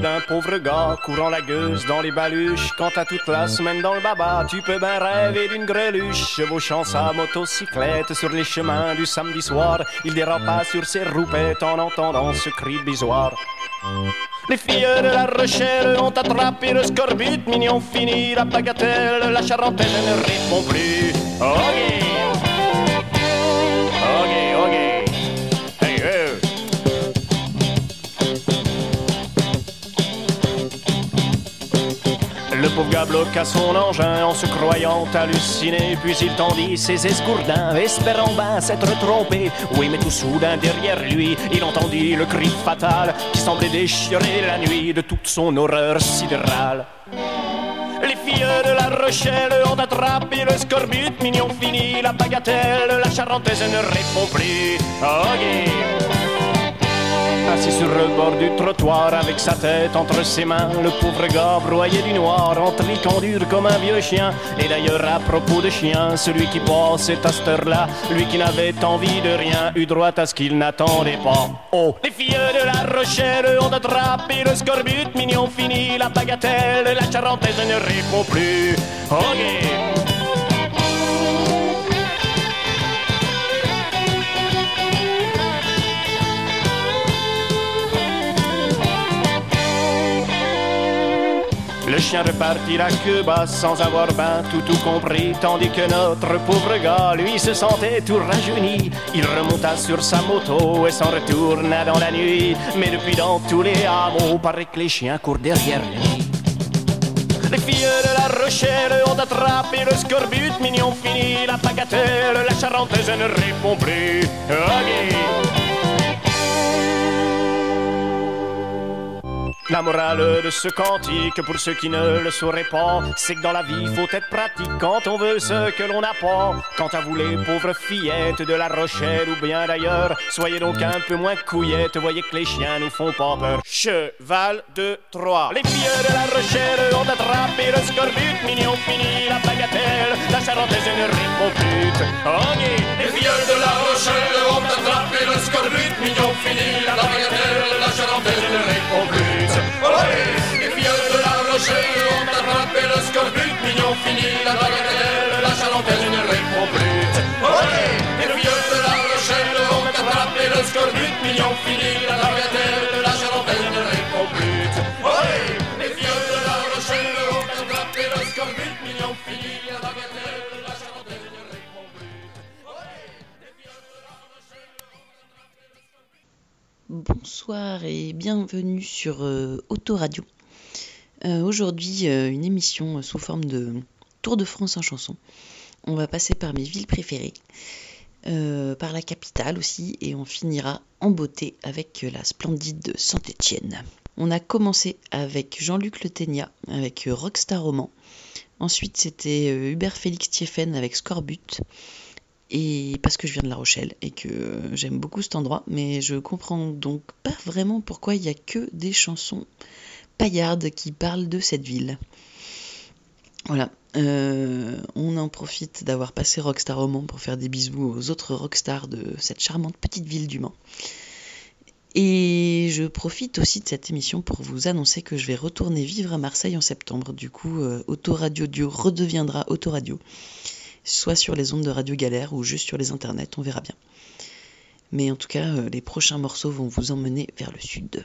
d'un pauvre gars courant la gueuse dans les baluches. Quand t'as toute la semaine dans le baba, tu peux bien rêver d'une greluche. Chevauchant sa motocyclette sur les chemins du samedi soir, il dérapa sur ses roupettes en entendant ce cri bisoire. Les filles de la Rochelle ont attrapé le scorbut, mignon fini la bagatelle, la charentaise ne répond plus. Ok, Gars bloqua son engin en se croyant halluciné, puis il tendit ses escourdins, espérant ben s'être trompé. Oui, mais tout soudain derrière lui, il entendit le cri fatal qui semblait déchirer la nuit de toute son horreur sidérale. Les filles de la Rochelle ont attrapé le scorbut, mignon fini la bagatelle, la charentaise ne répond plus. Ok. Assis sur le bord du trottoir avec sa tête entre ses mains, le pauvre gars broyé du noir, en tricot dur comme un vieux chien. Et d'ailleurs, à propos de chien, celui qui passait à cette heure-là, lui qui n'avait envie de rien, eut droit à ce qu'il n'attendait pas. Oh, les filles de la Rochelle ont attrapé le scorbut, mignon fini la bagatelle, la charentaise ne répond plus. Le chien repartit la queue sans avoir ben tout tout compris, tandis que notre pauvre gars, lui, se sentait tout rajeuni. Il remonta sur sa moto et s'en retourna dans la nuit. Mais depuis dans tous les hameaux, paraît que les chiens courent derrière lui. Les filles de la Rochelle ont attrapé le scorbut, mignon fini la bagatelle, la charentaise ne répond plus. La morale de ce cantique, pour ceux qui ne le sauraient pas, c'est que dans la vie, faut être pratique quand on veut ce que l'on n'a pas. Quant à vous, les pauvres fillettes de La Rochelle ou bien d'ailleurs, soyez donc un peu moins couillettes, voyez que les chiens nous font pas peur. Cheval de Troie. Les filles de La Rochelle ont attrapé le scorbut, mignon fini la bagatelle, la charentaise ne répond plus. Les filles de La Rochelle ont attrapé le scorbut, mignon fini la bagatelle, la charentaise ne répond plus. Les filles de la Rochelle ont attrapé le scorbut, mignon fini la bagatelle, la charentaise ne répond plus. Les filles de la Rochelle ont attrapé le scorbut, mignon fini Bonsoir et bienvenue sur euh, Autoradio. Euh, Aujourd'hui, euh, une émission sous forme de Tour de France en chanson. On va passer par mes villes préférées, euh, par la capitale aussi, et on finira en beauté avec la splendide Saint-Étienne. On a commencé avec Jean-Luc Le Ténia, avec Rockstar Roman. Ensuite, c'était euh, Hubert Félix Thieffen avec Scorbut et parce que je viens de La Rochelle et que euh, j'aime beaucoup cet endroit, mais je comprends donc pas vraiment pourquoi il y a que des chansons paillardes qui parlent de cette ville. Voilà, Euh, on en profite d'avoir passé Rockstar Roman pour faire des bisous aux autres rockstars de cette charmante petite ville du Mans. Et je profite aussi de cette émission pour vous annoncer que je vais retourner vivre à Marseille en septembre. Du coup, euh, Autoradio Dio redeviendra Autoradio soit sur les ondes de Radio Galère ou juste sur les internets, on verra bien. Mais en tout cas, euh, les prochains morceaux vont vous emmener vers le sud.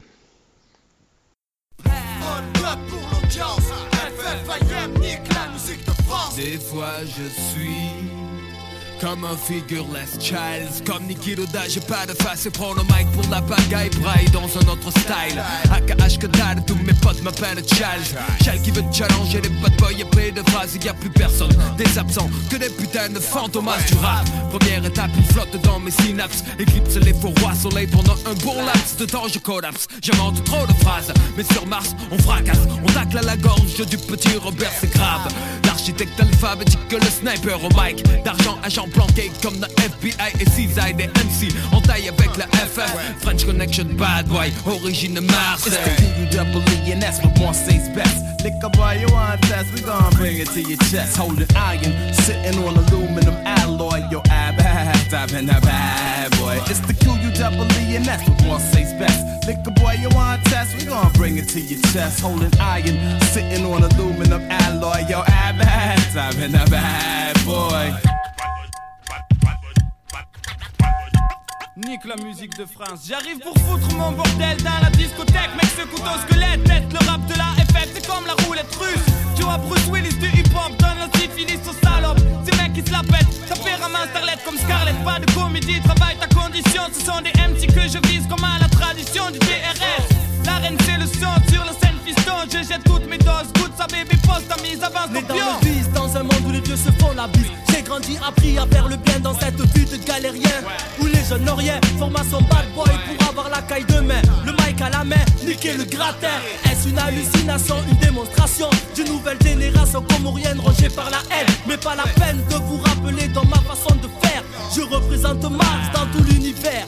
Comme un figureless child. Comme Niki Loda, j'ai pas de face. Et prends le mic pour la pagaille. Braille dans un autre style. AKH que tous mes potes m'appellent Charles. Charles qui veut challenger les bad boys. Et plein de phrases y a plus personne, des absents Que des putains de fantômes du rap Première étape, il flotte dans mes synapses. Éclipse les faux soleil pendant un bon laps de temps je collapse. J'invente trop de phrases, mais sur Mars on fracasse. On tacle à la gorge du petit Robert, c'est grave L'architecte alphabétique que le sniper au mic D'argent agent planqué comme dans FBI et CISI des MC En taille avec la FF French Connection bad boy, origine Marseille It's the E and that's what one says best. Lick a boy, you want test, we gon' bring it to your chest. Holding iron, sitting on aluminum alloy. Yo, ab, and a bad boy. It's the Q U double E and that's what one says best. Lick a boy, you wanna test, we gon' bring it to your chest. Holding iron, sitting on aluminum alloy. Yo, ab, and a bad boy. Nique la musique de France. J'arrive pour foutre mon bordel dans la discothèque. Mec, ce couteau squelette, tête le rap de la FF, c'est comme la roulette russe. Tu vois Bruce Willis du hip hop, donne le syphilis aux salopes. Ces mecs qui se la pètent, ça fait un starlet comme Scarlett. Pas de comédie, travaille ta condition. Ce sont des MC que je vise comme à la tradition du DRS. La reine, c'est le son sur la scène fiston. Je jette toutes mes doses, goûte sa baby poste, ta mise avance dans pion. le vice, dans un monde où les vieux se font la bise grandi, appris à faire le bien dans cette vie de galérien Où les jeunes n'ont rien, formation bad boy pour avoir la caille de main. Le mic à la main, niquer le gratin. Est-ce une hallucination, une démonstration D'une nouvelle génération comorienne rongée par la haine? Mais pas la peine de vous rappeler dans ma façon de faire. Je représente Mars dans tout l'univers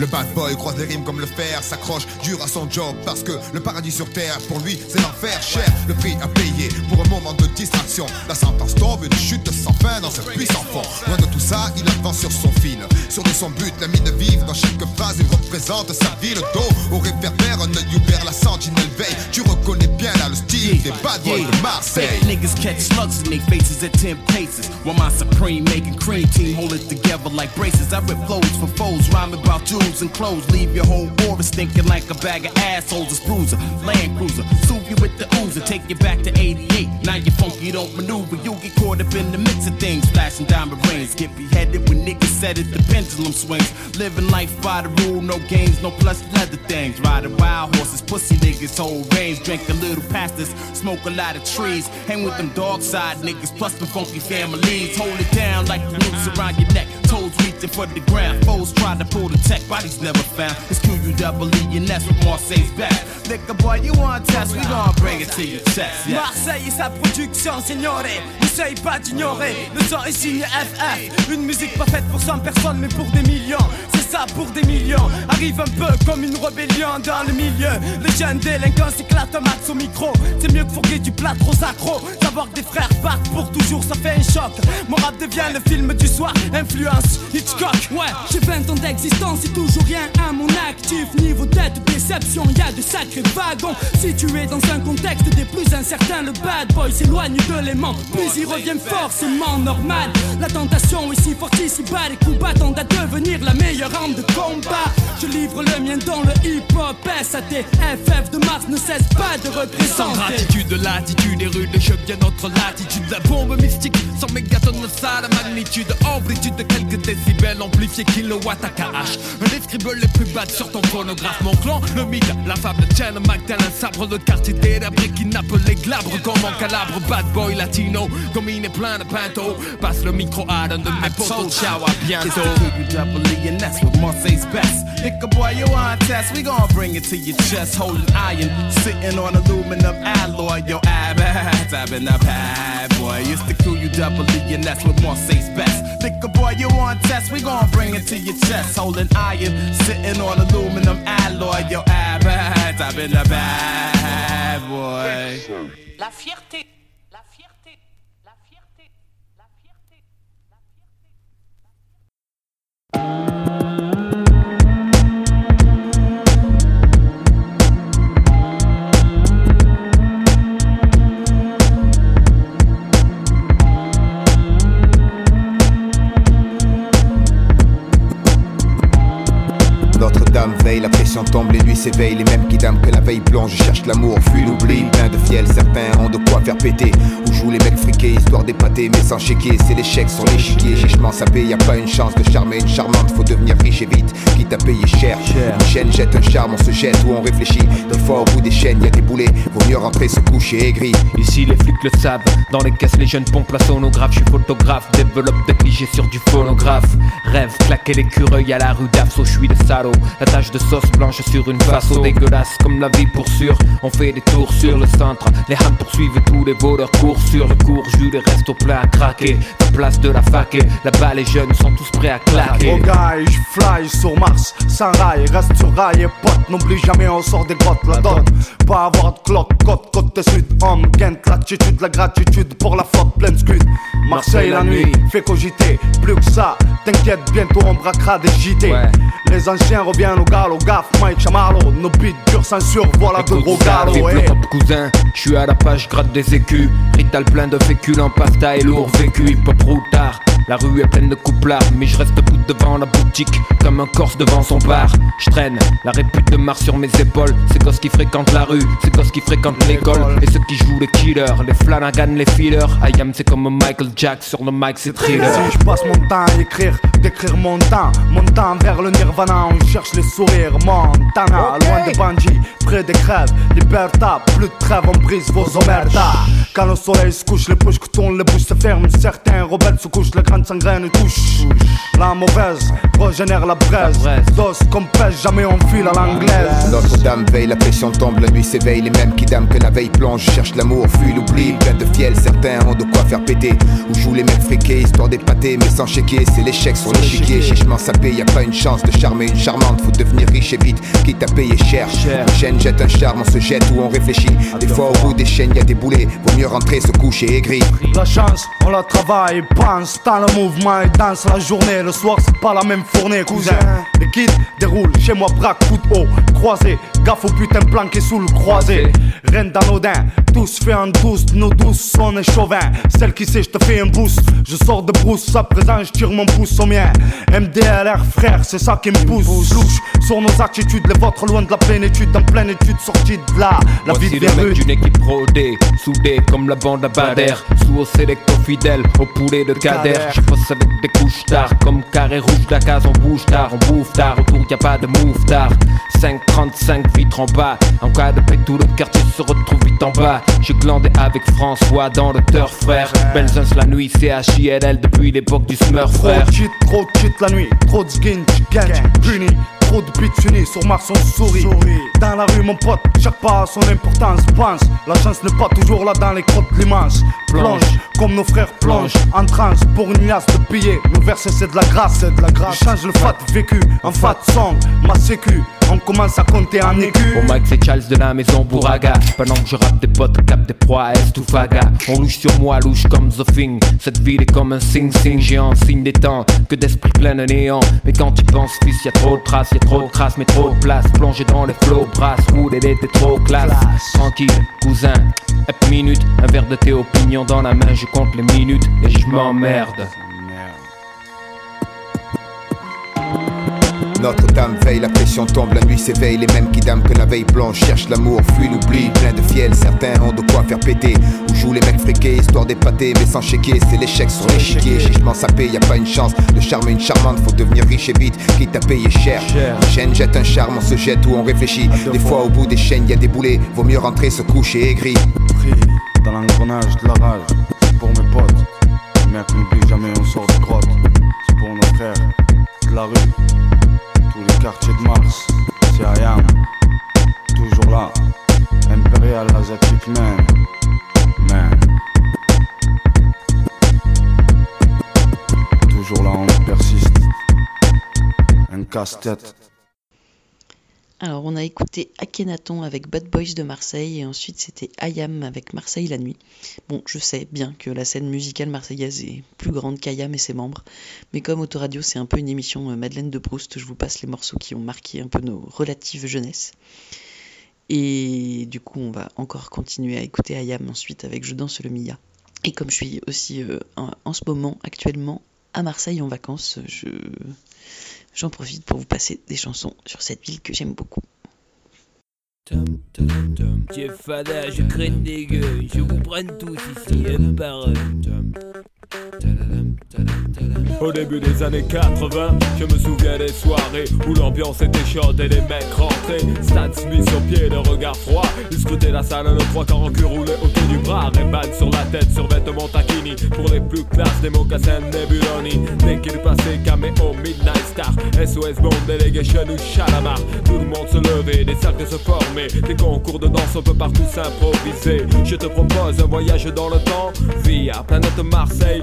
Le bad boy croise les rimes comme le fer, s'accroche dur à son job parce que le paradis sur terre pour lui c'est l'enfer cher. Le prix à payer pour un moment de distraction. La sentence tombe, une chute sans fin dans ce puissant fond. Loin de tout ça, il avance sur son fil. Sur de son but, la mine vive dans chaque phrase, il représente sa vie. Le dos au réverbère, un œil ouvert, la sentinelle veille. Tu reconnais bien là le style des bad boys de Marseille. Niggas catch slugs their faces at 10 paces. While my supreme making cream hold it together like braces. I for foes, about and clothes. Leave your whole aura stinking like a bag of assholes. A bruiser, Land Cruiser, soothe you with the oozer. Take you back to 88. Now you're funky, don't maneuver. You get caught up in the mix of things. flashing diamond rings. Get beheaded when niggas said it, the pendulum swings. Living life by the rule, no games, no plus leather things. Riding wild horses, pussy niggas, hold range. Drink a little pastas, smoke a lot of trees. Hang with them dog side niggas, plus them funky families. Hold it down like the noose around your neck. Toes reaching for the ground. Foes try to pull the tech, bodies never found. It's Q-U double and that's what Marseille's back. Liquor boy, you want test, we gon' bring it to your chest. Yeah. Marseille et sa production, signoré. N'essaye pas d'ignorer. Le est signé FF. Une musique pas faite pour 100 personnes, mais pour des millions. C'est ça pour des millions. Arrive un peu comme une rébellion dans le milieu. Les jeunes délinquants s'éclatent un max au micro. C'est mieux que fourguer du plat trop accro. Savoir que des frères partent pour toujours, ça fait un choc. Mon rap devient le film du soir. Influence Hitchcock. Ouais, j'ai 20 ans d'existence et toujours rien à mon actif. Niveau tête, déception, y a de sacrés wagons. Situé dans un contexte des plus incertains, le bad boy s'éloigne de l'aimant. Puis il revient forcément normal. La tentation est si forte ici bas, les coups tendent à devenir la meilleure arme de combat. Je livre le mien dans le hip-hop, SAT, FF de Mars ne cesse pas de Sans représenter. gratitude, latitude et rude, je viens notre latitude. La bombe mystique, 100 mégatonnes, ça la magnitude. Amplitude de quelques décibels, amplifié kilowatt à KH. Les scribbles les plus bad sur ton phonographe. Mon clan, le mythe, la fable de Chen, Magdalene, sabre de quartier délabré qui nappe les glabres comme en calabre. Bad boy latino, comme il est plein de pinto. Passe le micro à l'un de mes potos, ciao, à bientôt. and that's what Marseille's best? Liquor boy, you want test, we gon' bring it to your chest. Holding iron, sitting on aluminum alloy. Yo, ab, Been a bad boy. It's the Q-U double E and that's what Marseille's best. Liquor boy, you want test, we gon' bring it to your chest. Holding iron, sitting on aluminum alloy. Yo, ab, I've been a bad boy. La fierté, la fierté, la fierté, la fierté, la fierté. Notre-Dame veille, la pression tombe, les nuits s'éveillent, les mêmes qui dament que la veille plonge, cherchent l'amour, fuient l'oubli, plein de fiel, certains ont de quoi faire péter, où jouent les mecs friqués, histoire d'épater, mais sans chéquier, c'est l'échec sur l'échiquier, chichement sapé, y a pas une chance de charmer une charmante, faut devenir riche et vite, quitte à payer cher, une chaîne jette un charme, on se jette ou on réfléchit, des fois au bout des chaînes, y a des boulets, vaut mieux rentrer se coucher aigri, Ici les flics le savent, dans les caisses les jeunes pompent la sonographe, je suis photographe, développe des clichés sur du phonographe. Rêve, claquer l'écureuil à la rue d'Afso, je suis le salaud. La tache de sauce blanche sur une face dégueulasse comme la vie pour sûr. On fait des tours sur le centre, les hams poursuivent tous les voleurs courent sur le cours, Jules reste au plein à craquer. La place de la fac et là-bas les jeunes sont tous prêts à claquer. Oh guy, je fly sur Mars, sans rail, reste sur rail et pote, n'oublie jamais on sort des grottes, la dot, pas avoir de clotte, côte, côte sud, homme, Kent, l'attitude, la gratitude pour la flotte pleine scud. Marseille la nuit, fait cogiter, plus que ça, t'inquiète, bientôt on braquera des JT. Ouais. Les anciens reviennent au galop, gaffe, Mike Chamarlo, nos beats durs de gros galops, Vive le eh. rap, cousin, je suis à la page, gratte des écus. Rital plein de féculents, pasta et lourd vécu, hip hop routard. La rue est pleine de couplards, mais je reste debout devant la boutique, comme un corse devant son bar. Je traîne la répute de Mars sur mes épaules. C'est gosses qui fréquentent la rue, c'est gosses qui fréquentent l'école. Et ceux qui jouent les killers, les Flanagan, les fillers. I am, c'est comme Michael Jack sur le mic, c'est thriller. Si je passe mon temps à écrire, d'écrire mon temps, mon temps vers le nirvana, on cherche les sourires, Montana, loin des bandits, près des crèves, liberta, plus de trêve, on brise vos omertas. Quand le soleil se couche, les bouches que tournent, les bouches se ferment, certains rebelles se couchent, les grandes sangraines touchent. La mauvaise régénère la braise, dos comme pêche, jamais on file à l'anglaise. Notre-Dame veille, la pression tombe, la nuit s'éveille, les mêmes qui dament que la veille plonge, cherchent l'amour, fuient l'oubli, plein de fiel, certains ont de quoi faire péter, où jouent les mecs friqués, histoire d'épater, mais sans chéquier, c'est l'échec sur l'échiquier, chichement sapé, y a pas une chance de charmer une charmante, faut devenir riche et vite, quitte à payer cher. Une chaîne jette un charme, on se jette ou on réfléchit, des fois au bout des chaînes y a des boulets, vaut mieux rentrer se coucher aigri. La chance, on la travaille, pense dans le mouvement et danse la journée. Le soir, c'est pas la même fournée, cousin. Les kids déroulent chez moi, braque, coup haut, croisé, Gaffe au putain planqué sous le croisé. Rien d'anodin, tous fait en douce, nos douces sont des chauvins. Celle qui sait, je te fais un boost. Je sors de brousse, à présent, je tire mon pouce au mien. MDLR, frère, c'est ça qui me pousse. Louche sur nos attitudes, les vôtres loin de la plénitude, en pleine étude, sortie de là. La vie Voici de le mec d'une équipe rodée, soudée comme la bande à Bader. Sous au sélecto fidèle, au poulet de Kader. Je passe avec des couches tard, comme carré rouge d'Akaz, on bouge tard, on bouffe tard. Autour y a pas de move tard. 535 vitres en bas, en cas de paix, tout le quartier se retrouve vite en bas. J'ai glandé avec François dans le turf, frère. Benzens la nuit, CHILL depuis l'époque du Smurf, Trop frère. de cheat, trop cheat la nuit, trop de skin, chicken, puni. Trop de bits unis sur Mars on sourit. Dans la rue mon pote, chaque pas a son importance. Pense, la chance n'est pas toujours là dans les crottes de l'immense. Plonge, comme nos frères plongent, en transe pour une liasse de billets. Nos versets c'est de la grâce, c'est de la grâce. Change le fat vécu en fat song, ma sécu. On commence à compter en écu. Au mic c'est Charles de la maison Bouraga Pendant que je rappe des potes, cap des proies à Est ou Faga On louche sur moi, louche comme The Thing Cette ville est comme un sing-sing géant Signe des temps, que d'esprit plein de néant Mais quand tu penses fils, y'a trop de traces, trop de crasse Mais trop de place, plongé dans les flots Brasse, wood, elle était trop classe. Tranquille, cousin, hep minute Un verre de thé au pignon dans la main Je compte les minutes et je m'emmerde Notre-Dame veille, la pression tombe, la nuit s'éveille. Les mêmes qui dament que la veille blanche cherchent l'amour, fuient l'oubli. Plein de fiel, certains ont de quoi faire péter. Où jouent les mecs fréqués, histoire d'épater, mais sans chéquer. C'est l'échec sur l'échiquier. Chichement sapé, y a pas une chance de charmer une charmante. Faut devenir riche et vite, quitte à payer cher. Une chaîne jette un charme, on se jette ou on réfléchit. Des fois, au bout des chaînes, y a des boulets. Vaut mieux rentrer, se coucher aigri. Pris dans l'engrenage de la rage, c'est pour mes potes. Mec, n'oublie jamais, on sort de grotte. C'est pour nos frères de la rue, Alors, on a écouté Akhenaton avec Bad Boys de Marseille et ensuite c'était Ayam avec Marseille la nuit. Bon, je sais bien que la scène musicale marseillaise est plus grande qu'Ayam et ses membres, mais comme Autoradio c'est un peu une émission euh, Madeleine de Proust, je vous passe les morceaux qui ont marqué un peu nos relatives jeunesses. Et du coup, on va encore continuer à écouter Ayam ensuite avec Je danse le Mia. Et comme je suis aussi euh, en, en ce moment, actuellement, à Marseille en vacances, je j'en profite pour vous passer des chansons sur cette ville que j'aime beaucoup. Jeff Fada, je craigne des gueules, je vous prenne tous ici, un par un. Au début des années 80, je me souviens des soirées où l'ambiance était chaude et les mecs rentraient. Stan Smith sur pied, le regard froid. Ils scrutaient la salle, le trois quarts en cul roulé autour du bras. Ray-Ban sur la tête, sur vêtements taquini. Pour les plus classes, des mocassins Nebuloni. Dès qu'il passait, caméo, Midnight Star. SOS Bond, Delegation ou Chalamar. Tout le monde se levait, des cercles se formaient. Des concours de danse, on peut partout s'improviser. Je te propose un voyage dans le temps. Via planète Marseille,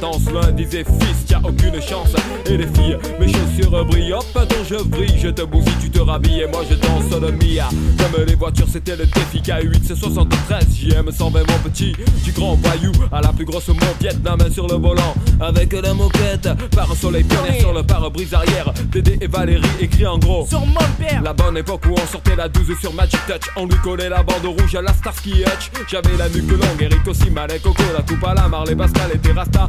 danse. L'un disait fils, y a aucune chance. Et les filles, mes chaussures brillent. Hop, attends, je brille, je te bousille, tu te rhabilles. Et moi je danse le Mia. Comme les voitures, c'était le défi K8, c'est 73. JM 120, mon petit. Du grand voyou à la plus grosse mon Vietnam main sur le volant. Avec la moquette, Par un soleil pionnier sur le pare-brise arrière. Dédé et Valérie écrit en gros. sur mon père La bonne époque où on sortait la 12 sur Magic Touch On lui collait la bande rouge à la Starsky Hutch J'avais la nuque longue, Eric aussi, Malek, Coco La coupe à la Marley, Pascal et des Rasta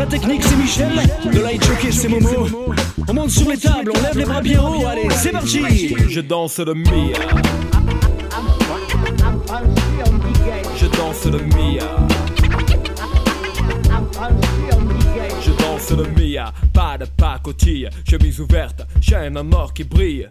La technique, c'est Michel. De light jockey, c'est Momo. On monte sur les tables, on lève les bras bien haut. Allez, c'est parti. Je danse le Mia. Je danse le Mia. Je danse le Mia, pas de pacotille, chemise ouverte, chaîne en or qui brille.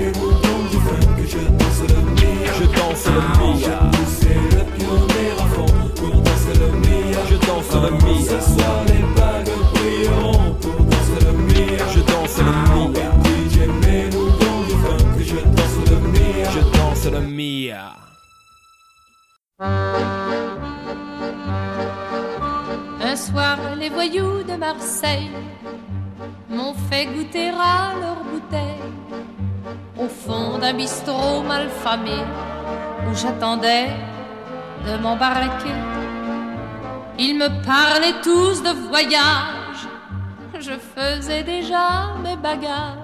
danse le Mia. Je danse le. Ce soir les bagues brilleront pour danser le Mia. Je danse le Mia. DJ que je danse le Mia. Je danse le Mia. Un soir, les voyous de Marseille m'ont fait goûter à leur bouteille au fond d'un bistrot malfamé j'attendais de m'embarquer. Ils me parlaient tous de voyage, je faisais déjà mes bagages.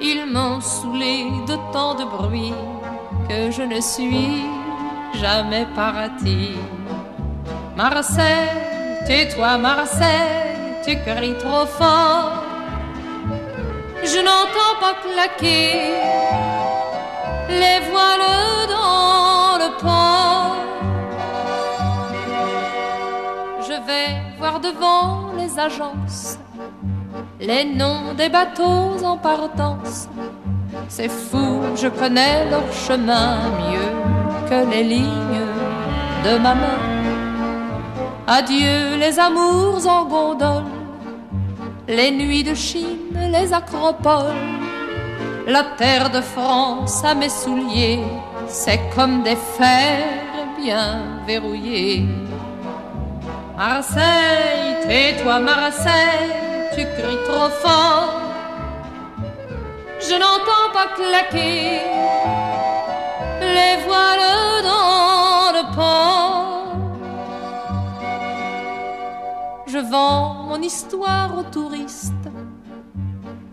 Ils m'ont saoulé de tant de bruit que je ne suis jamais parti. Marseille, tais-toi Marseille, tu cries trop fort. Je n'entends pas claquer les voiles dans Je vais voir devant les agences les noms des bateaux en partance. C'est fou, je connais leur chemin mieux que les lignes de ma main. Adieu les amours en gondole, les nuits de Chine, les acropoles. La terre de France à mes souliers, c'est comme des fers bien verrouillés. Marseille, tais-toi Marseille, tu cries trop fort. Je n'entends pas claquer les voiles dans le port. Je vends mon histoire aux touristes.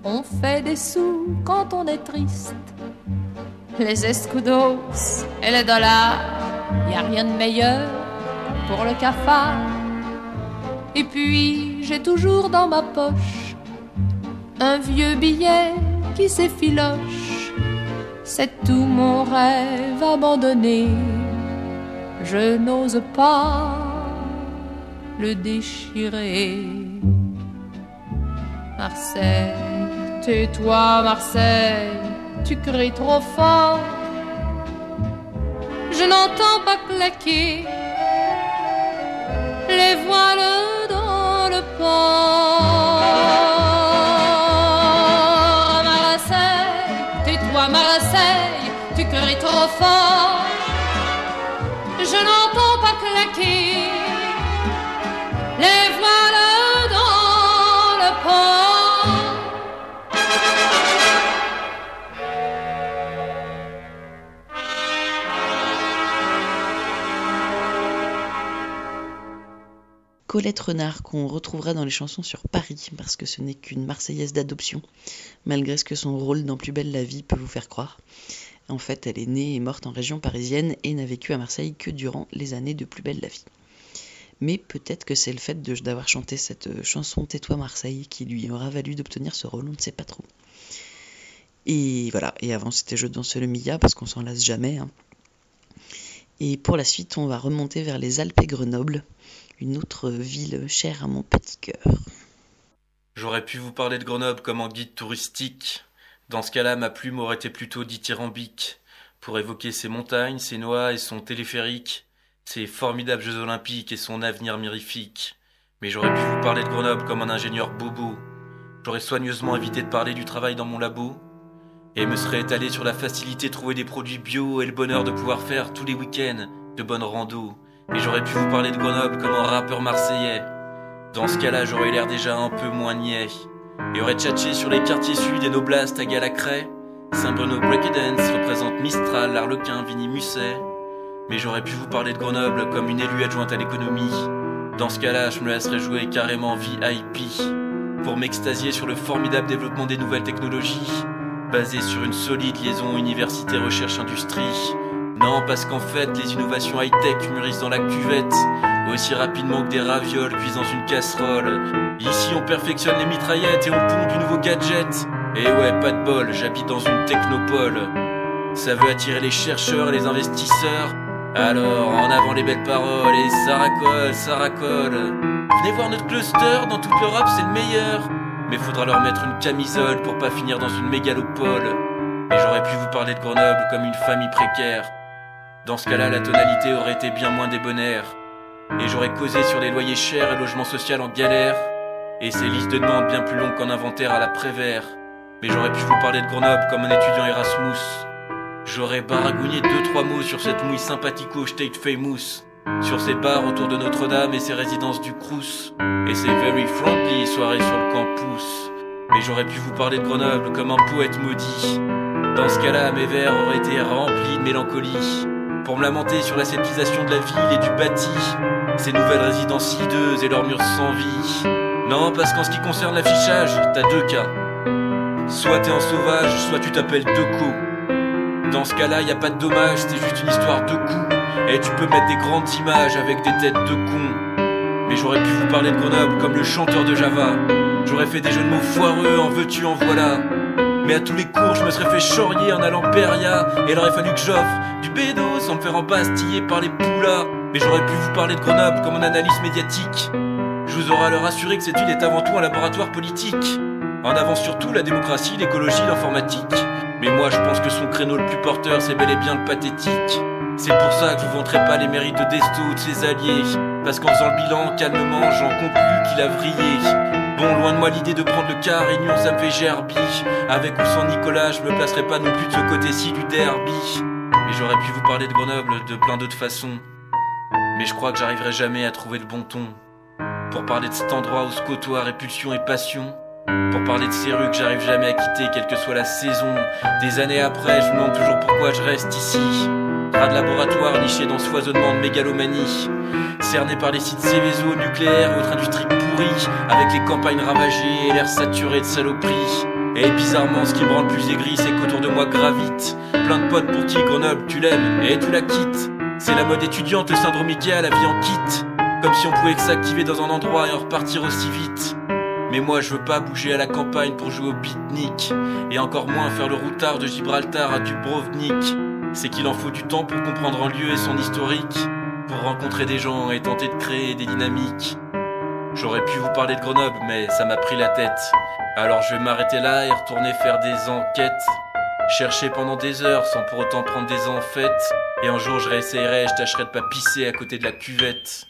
On fait des sous quand on est triste. Les escudos et les dollars, y a rien de meilleur pour le cafard. Et puis j'ai toujours dans ma poche un vieux billet qui s'effiloche. C'est tout mon rêve abandonné. Je n'ose pas le déchirer. Marseille, tais-toi, Marseille, tu cries trop fort. Je n'entends pas claquer les voiles dans le port. Colette Renard, qu'on retrouvera dans les chansons sur Paris, parce que ce n'est qu'une Marseillaise d'adoption, malgré ce que son rôle dans Plus belle la vie peut vous faire croire. En fait, elle est née et morte en région parisienne et n'a vécu à Marseille que durant les années de Plus belle la vie. Mais peut-être que c'est le fait d'avoir chanté cette chanson Tais-toi Marseille qui lui aura valu d'obtenir ce rôle, on ne sait pas trop. Et voilà, et avant c'était Je danse le Mia, parce qu'on s'en lasse jamais. hein. Et pour la suite, on va remonter vers les Alpes et Grenoble, une autre ville chère à mon petit cœur. J'aurais pu vous parler de Grenoble comme en guide touristique, Dans ce cas-là, ma plume aurait été plutôt dithyrambique, pour évoquer ses montagnes, ses noix et son téléphérique, ses formidables Jeux olympiques et son avenir mirifique. Mais j'aurais pu vous parler de Grenoble comme un ingénieur bobo. J'aurais soigneusement évité de parler du travail dans mon labo, et me serais étalé sur la facilité de trouver des produits bio et le bonheur de pouvoir faire tous les week-ends de bonnes randos. Et j'aurais pu vous parler de Grenoble comme un rappeur marseillais. Dans ce cas-là, j'aurais l'air déjà un peu moins niais. Et aurait tchatché sur les quartiers sud et Noblastes à Galacré. Saint-Bruno Breakdance représente Mistral, l'Arlequin, Vinny Musset. Mais j'aurais pu vous parler de Grenoble comme une élue adjointe à l'économie. Dans ce cas-là, je me laisserais jouer carrément VIP. Pour m'extasier sur le formidable développement des nouvelles technologies, basé sur une solide liaison université-recherche-industrie. Non, parce qu'en fait, les innovations high-tech mûrissent dans la cuvette, aussi rapidement que des ravioles cuisent dans une casserole. Ici, on perfectionne les mitraillettes et on pond du nouveau gadget. Et ouais, pas de bol, j'habite dans une technopole. Ça veut attirer les chercheurs et les investisseurs. Alors, en avant les belles paroles, et ça racole, ça racole. Venez voir notre cluster, dans toute l'Europe, c'est le meilleur. Mais faudra leur mettre une camisole pour pas finir dans une mégalopole. Et j'aurais pu vous parler de Grenoble comme une famille précaire. Dans ce cas-là, la tonalité aurait été bien moins débonnaire. Et j'aurais causé sur les loyers chers et logements social en galère. Et ces listes de demandes bien plus longues qu'en inventaire à la Prévert. Mais j'aurais pu vous parler de Grenoble comme un étudiant Erasmus. J'aurais baragouiné deux trois mots sur cette mouille sympathico state famous. Sur ces bars autour de Notre-Dame et ses résidences du Crous. Et ses very friendly soirées sur le campus. Mais j'aurais pu vous parler de Grenoble comme un poète maudit. Dans ce cas-là, mes vers auraient été remplis de mélancolie pour me lamenter sur l'aseptisation de la ville et du bâti, ces nouvelles résidences hideuses et leurs murs sans vie. Non, parce qu'en ce qui concerne l'affichage, t'as deux cas. Soit t'es un sauvage, soit tu t'appelles Deco. Dans ce cas-là, y a pas de dommage, c'est juste une histoire de coups. Et tu peux mettre des grandes images avec des têtes de cons. Mais j'aurais pu vous parler de Grenoble comme le chanteur de Java. J'aurais fait des jeux de mots foireux, en veux-tu, en voilà. Mais à tous les cours, je me serais fait chorier en allant Peria. Et il aurait fallu que j'offre du bédo sans me faire embastiller par les poulas. Mais j'aurais pu vous parler de Grenoble comme un analyse médiatique. Je vous aurais alors assuré que cette ville est avant tout un laboratoire politique. En avant surtout la démocratie, l'écologie, l'informatique. Mais moi je pense que son créneau le plus porteur c'est bel et bien le pathétique. C'est pour ça que je vous vanterai pas les mérites de Desto ou de ses alliés. Parce qu'en faisant le bilan calmement, j'en conclus qu'il a vrillé. Bon, loin de moi l'idée de prendre le cas, Réunion ça me fait gerbi. Avec ou sans Nicolas, je me placerai pas non plus de ce côté-ci du derby. Mais j'aurais pu vous parler de Grenoble de plein d'autres façons. Mais je crois que j'arriverai jamais à trouver le bon ton. Pour parler de cet endroit où se côtoient répulsion et passion. Pour parler de ces rues que j'arrive jamais à quitter, quelle que soit la saison. Des années après, je me demande toujours pourquoi je reste ici. Ras de laboratoire niché dans ce foisonnement de mégalomanie. Cerné par les sites Céveso, nucléaires et autres industries pourries. Avec les campagnes ravagées et l'air saturé de saloperies. Et bizarrement, ce qui me rend le plus aigri, c'est qu'autour de moi gravite plein de potes pour qui Grenoble, tu l'aimes et tu la quittes. C'est la mode étudiante, le syndrome Ikea, la vie en kit. Comme si on pouvait s'activer dans un endroit et en repartir aussi vite. Mais moi je veux pas bouger à la campagne pour jouer au beatnik Et encore moins faire le routard de Gibraltar à Dubrovnik C'est qu'il en faut du temps pour comprendre un lieu et son historique Pour rencontrer des gens et tenter de créer des dynamiques. J'aurais pu vous parler de Grenoble mais ça m'a pris la tête. Alors je vais m'arrêter là et retourner faire des enquêtes. Chercher pendant des heures sans pour autant prendre des enfêtes. Et un jour je réessayerai, je tâcherai de pas pisser à côté de la cuvette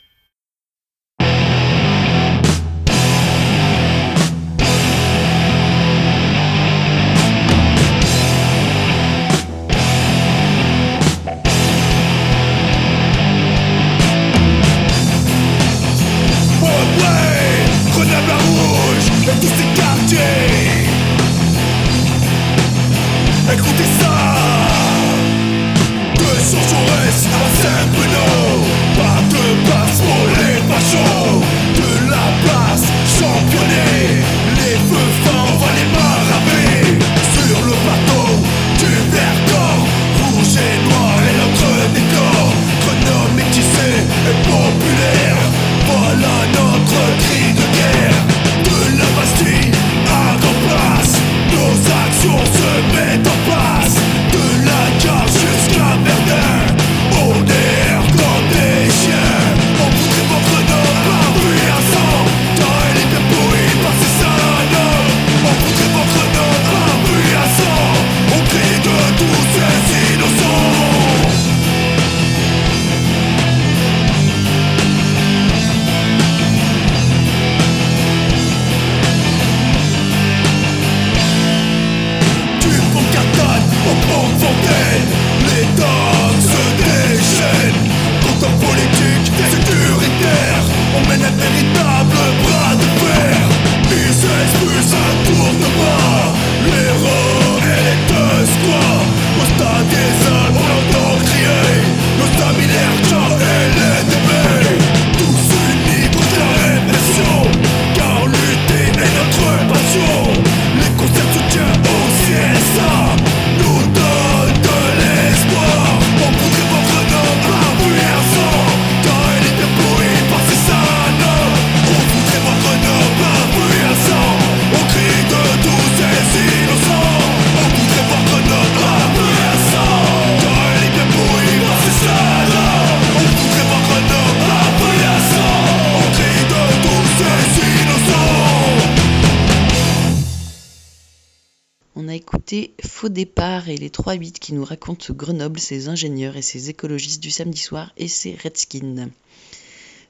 Faux départ et les 3-8 qui nous racontent Grenoble, ses ingénieurs et ses écologistes du samedi soir et ses Redskins.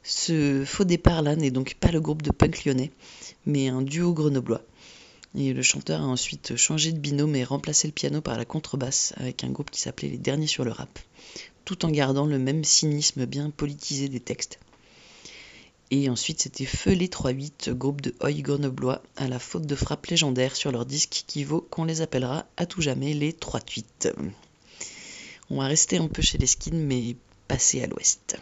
Ce faux départ-là n'est donc pas le groupe de punk lyonnais, mais un duo grenoblois. Et le chanteur a ensuite changé de binôme et remplacé le piano par la contrebasse avec un groupe qui s'appelait Les Derniers sur le rap, tout en gardant le même cynisme bien politisé des textes. Et ensuite, c'était Feu les 3-8, groupe de Hoy grenoblois, à la faute de frappe légendaire sur leur disque qui vaut qu'on les appellera à tout jamais les 3-8. On va rester un peu chez les skins, mais passer à l'ouest.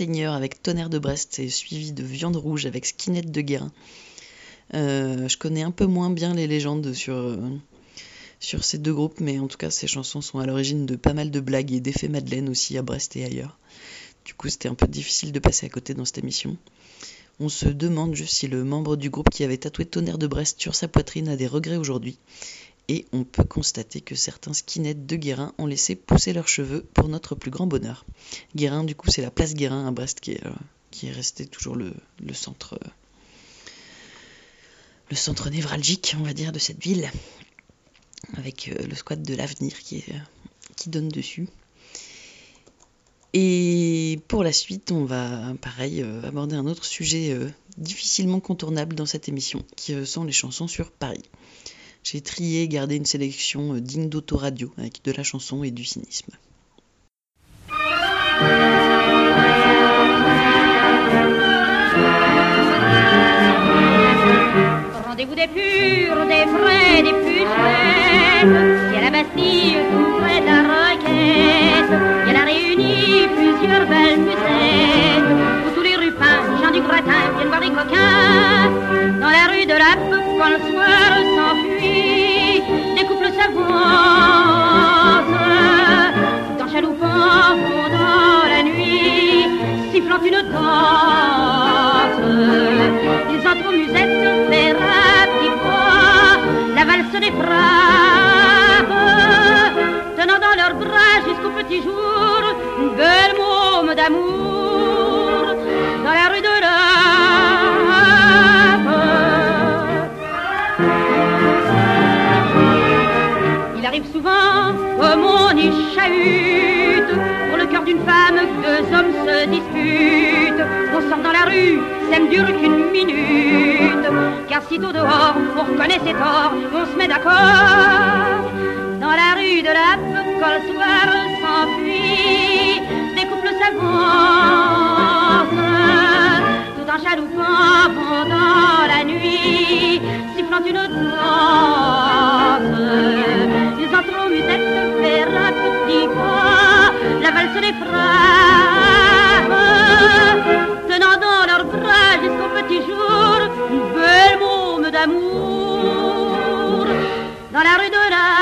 Avec Tonnerre de Brest et suivi de Viande Rouge avec Skinette de Guérin. Euh, je connais un peu moins bien les légendes sur, euh, sur ces deux groupes, mais en tout cas, ces chansons sont à l'origine de pas mal de blagues et d'effets Madeleine aussi à Brest et ailleurs. Du coup, c'était un peu difficile de passer à côté dans cette émission. On se demande juste si le membre du groupe qui avait tatoué Tonnerre de Brest sur sa poitrine a des regrets aujourd'hui. Et on peut constater que certains skinettes de Guérin ont laissé pousser leurs cheveux pour notre plus grand bonheur. Guérin, du coup, c'est la place Guérin à Brest qui est, euh, toujours le, centre. névralgique, on va dire, de cette ville, avec euh, le squat de l'avenir qui, donne dessus. Et pour la suite, on va, pareil, euh, aborder un autre sujet euh, difficilement contournable dans cette émission, qui sont les chansons sur Paris. J'ai trié et gardé une sélection euh, digne d'autoradio, avec de la chanson et du cynisme. Rendez-vous des purs, des vrais, des pucettes. Il y a la Bastille tout près de la Roquette. Il y a la Réunie, plusieurs belles musettes. Où tous les rupins, gens du gratin, viennent voir les coquins. Dans la rue de la Peuple, quand le soir Musettes, faire petit pas, la valse des frappes, tenant dans leurs bras jusqu'au petit jour une belle môme d'amour dans la rue de l'Europe. Il arrive souvent comme on y chahute pour le cœur d'une femme que deux hommes se disputent. On sort dans la rue, ça ne dure qu'une minute, car sitôt dehors, on reconnaît ses torts, on se met d'accord. Dans la rue de la quand le soir s'enfuit, des couples s'avancent, tout en chaloupant pendant la nuit, sifflant une danse. Ils entrent aux musettes, faire un petit pas, la valse les frappe, tenant dans leurs bras jusqu'au petit jour une belle môme d'amour dans la rue de l'Arve.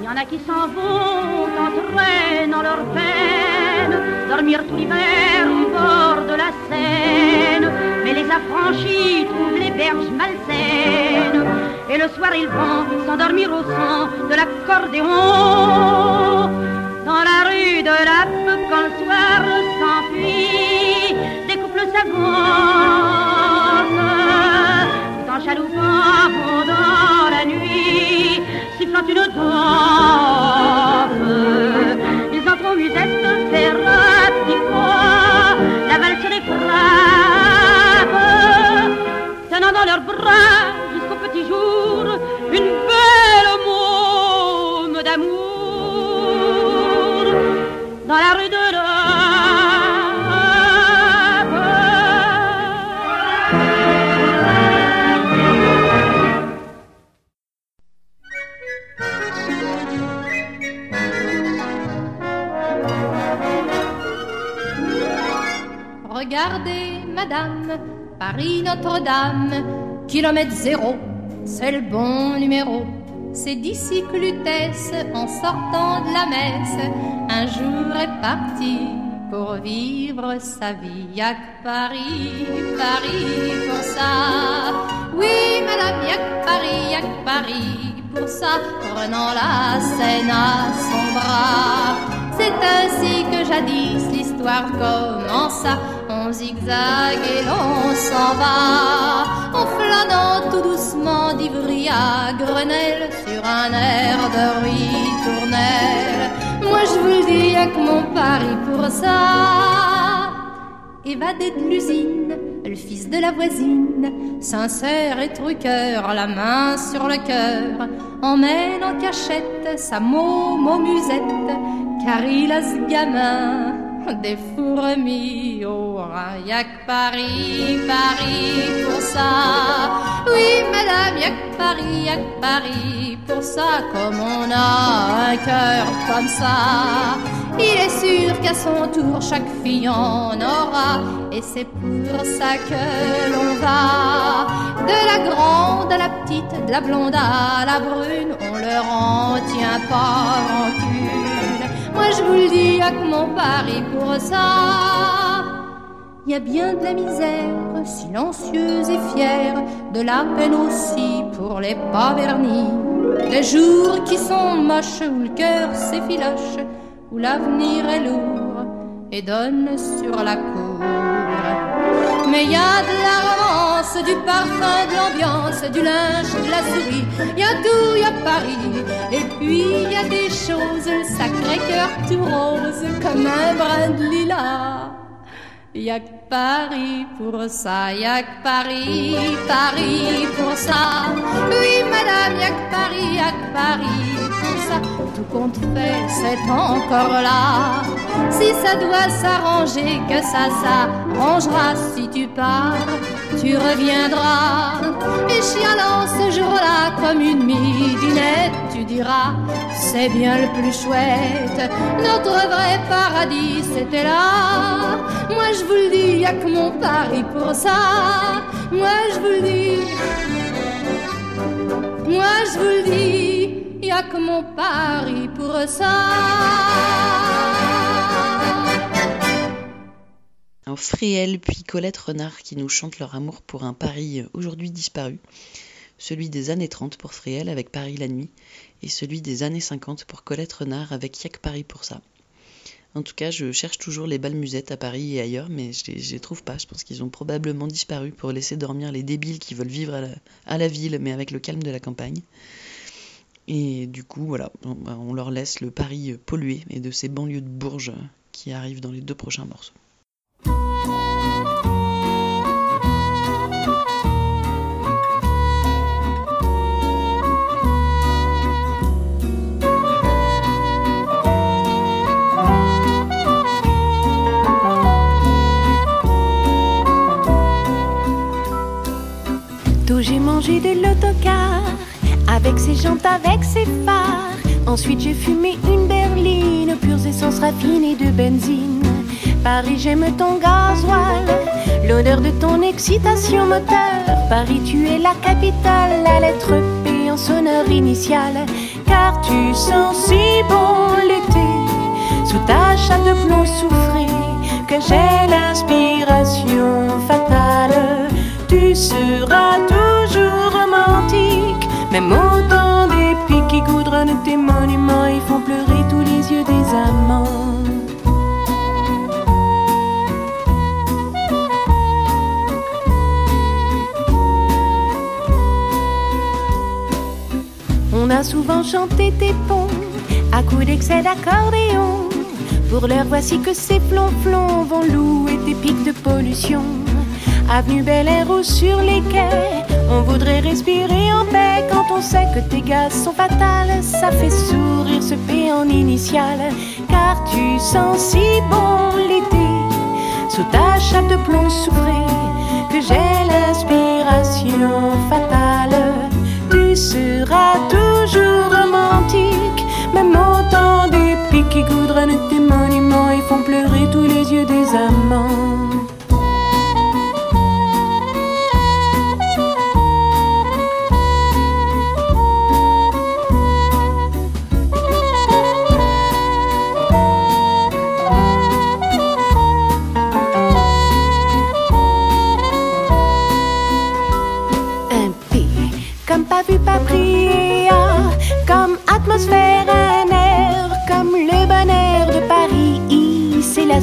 Il y en a qui s'en vont en traînant leur peine, dormir tout l'hiver au bord de la Seine, mais les affranchis trouvent les berges malsaines, et le soir ils vont s'endormir au son de l'accordéon. Dans la rue de la Peuple, quand le soir s'enfuit, des couples s'avancent, tout en chaloupant pendant la nuit, sifflant une danse. Paris Notre-Dame, kilomètre zéro, c'est le bon numéro. C'est d'ici que en sortant de la messe, un jour est parti pour vivre sa vie. Que Paris, Paris pour ça. Oui, madame, y'a Paris, y'a Paris pour ça. Prenant la Seine à son bras. C'est ainsi que jadis l'histoire commença. On zigzague et l'on s'en va, en flânant tout doucement d'Ivry à Grenelle sur un air de ritournelle. Moi je vous le dis, que mon Paris pour ça. Évadé de l'usine, le fils de la voisine, sincère et truqueur, la main sur le cœur, emmène en cachette sa môme aux musettes, car il a ce gamin des fourmis au rein. Y'a que Paris, Paris pour ça. Oui, madame, y'a que Paris, y'a que Paris. Pour ça, comme on a un cœur comme ça, il est sûr qu'à son tour, chaque fille en aura. Et c'est pour ça que l'on va de la grande à la petite, de la blonde à la brune. On leur en tient pas rancune. Moi, je vous le dis, y'a que mon Paris pour ça? Il y a bien de la misère, silencieuse et fière, de la peine aussi pour les pas vernis. Les jours qui sont moches, où le cœur s'effiloche, où l'avenir est lourd et donne sur la cour. Mais de la du parfum, de l'ambiance, du linge, de la souris. Y a tout, y a Paris. Et puis y a des choses, le sacré cœur tout rose, comme un brin de lilas. Y'a que Paris pour ça, y'a que Paris, Paris pour ça. Oui, madame, y'a que Paris, y'a que Paris Tout compte fait, c'est encore là. Si ça doit s'arranger, que ça s'arrangera. Si tu pars, tu reviendras. Et chialant ce jour-là comme une midinette, tu diras, c'est bien le plus chouette. Notre vrai paradis, c'était là. Moi, je vous le dis, y'a que mon Paris pour ça. Moi, je vous le dis. Moi, je vous le dis, y'a que mon Paris pour ça. Alors, puis Colette Renard qui nous chantent leur amour pour un Paris aujourd'hui disparu. Celui des années 30 pour Fréhel avec Paris la nuit et celui des années 50 pour Colette Renard avec Y'a que Paris pour ça. En tout cas, je cherche toujours les belles musettes à Paris et ailleurs, mais je les, les trouve pas. Je pense qu'ils ont probablement disparu pour laisser dormir les débiles qui veulent vivre à la ville, mais avec le calme de la campagne. Et du coup, voilà, on, on leur laisse le Paris pollué et de ces banlieues de Bourges qui arrivent dans les deux prochains morceaux. J'ai mangé de l'autocar avec ses jantes, avec ses phares. Ensuite j'ai fumé une berline, pures essences raffinées de benzine. Paris, j'aime ton gasoil, l'odeur de ton excitation moteur. Paris, tu es la capitale, la lettre P en sonore initiale. Car tu sens si bon l'été, sous ta chatte de plomb souffré, que j'ai l'inspiration fatale. Tu seras toujours même autant d'épis qui goudronnent tes monuments et font pleurer tous les yeux des amants. On a souvent chanté tes ponts à coups d'excès d'accordéon. Pour l'heure, voici que ces flonflons vont louer tes pics de pollution. Avenue Bel Air ou sur les quais, on voudrait respirer en paix quand on sait que tes gaz sont fatales. Ça fait sourire ce P en initial, car tu sens si bon l'été. Sous ta chape de plomb souffré, que j'ai l'inspiration fatale. Tu seras toujours romantique, même autant d'épis qui goudronnent tes monuments et font pleurer tous les yeux des amants.